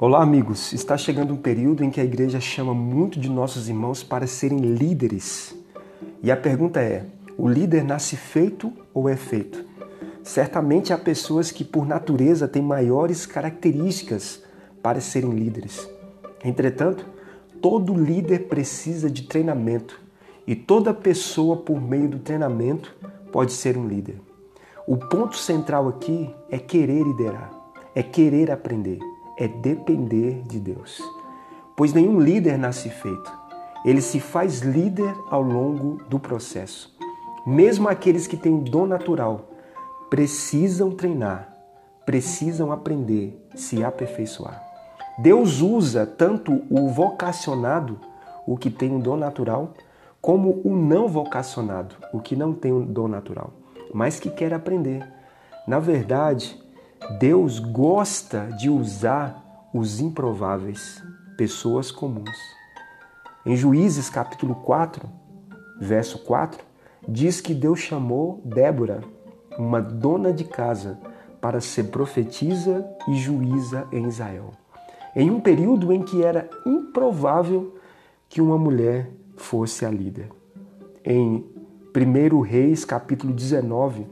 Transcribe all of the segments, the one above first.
Olá, amigos. Está chegando um período em que a igreja chama muito de nossos irmãos para serem líderes. E a pergunta é: o líder nasce feito ou é feito? Certamente há pessoas que, por natureza, têm maiores características para serem líderes. Entretanto, todo líder precisa de treinamento e toda pessoa, por meio do treinamento, pode ser um líder. O ponto central aqui é querer liderar, é querer aprender é depender de Deus. Pois nenhum líder nasce feito. Ele se faz líder ao longo do processo. Mesmo aqueles que têm dom natural precisam treinar, precisam aprender, se aperfeiçoar. Deus usa tanto o vocacionado, o que tem um dom natural, como o não vocacionado, o que não tem um dom natural, mas que quer aprender. Na verdade, Deus gosta de usar os improváveis, pessoas comuns. Em Juízes capítulo 4, verso 4, diz que Deus chamou Débora, uma dona de casa, para ser profetisa e juíza em Israel. Em um período em que era improvável que uma mulher fosse a líder. Em 1 Reis capítulo 19,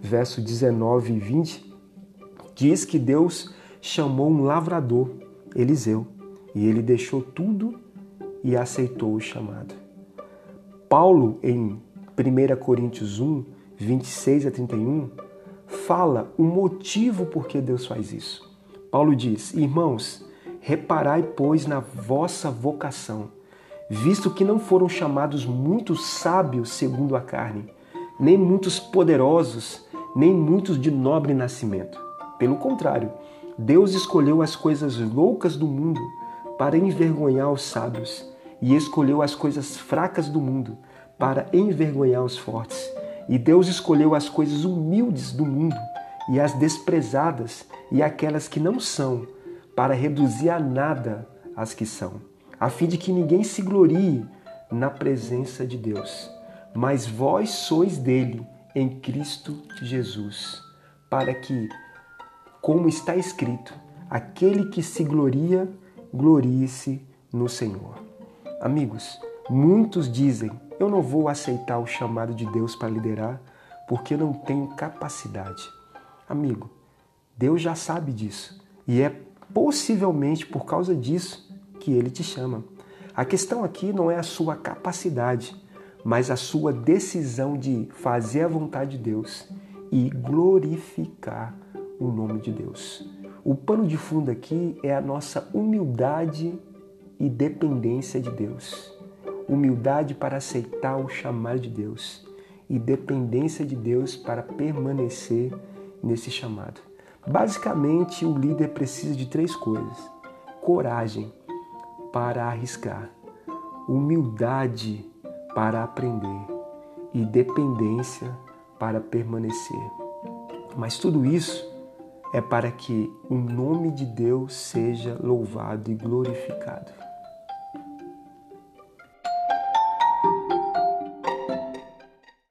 verso 19 e 20, diz que Deus chamou um lavrador, Eliseu, e ele deixou tudo e aceitou o chamado. Paulo, em 1 Coríntios 1, 26 a 31, fala o motivo por que Deus faz isso. Paulo diz: Irmãos, reparai, pois, na vossa vocação, visto que não foram chamados muitos sábios segundo a carne, nem muitos poderosos, nem muitos de nobre nascimento pelo contrário, Deus escolheu as coisas loucas do mundo para envergonhar os sábios e escolheu as coisas fracas do mundo para envergonhar os fortes. E Deus escolheu as coisas humildes do mundo e as desprezadas e aquelas que não são para reduzir a nada as que são, a fim de que ninguém se glorie na presença de Deus. Mas vós sois dele em Cristo Jesus, para que como está escrito: aquele que se gloria, glorie-se no Senhor. Amigos, muitos dizem: eu não vou aceitar o chamado de Deus para liderar porque não tenho capacidade. Amigo, Deus já sabe disso e é possivelmente por causa disso que ele te chama. A questão aqui não é a sua capacidade, mas a sua decisão de fazer a vontade de Deus e glorificar o nome de Deus. O pano de fundo aqui é a nossa humildade e dependência de Deus. Humildade para aceitar o chamado de Deus e dependência de Deus para permanecer nesse chamado. Basicamente, o líder precisa de três coisas: coragem para arriscar, humildade para aprender e dependência para permanecer. Mas tudo isso é para que o nome de Deus seja louvado e glorificado.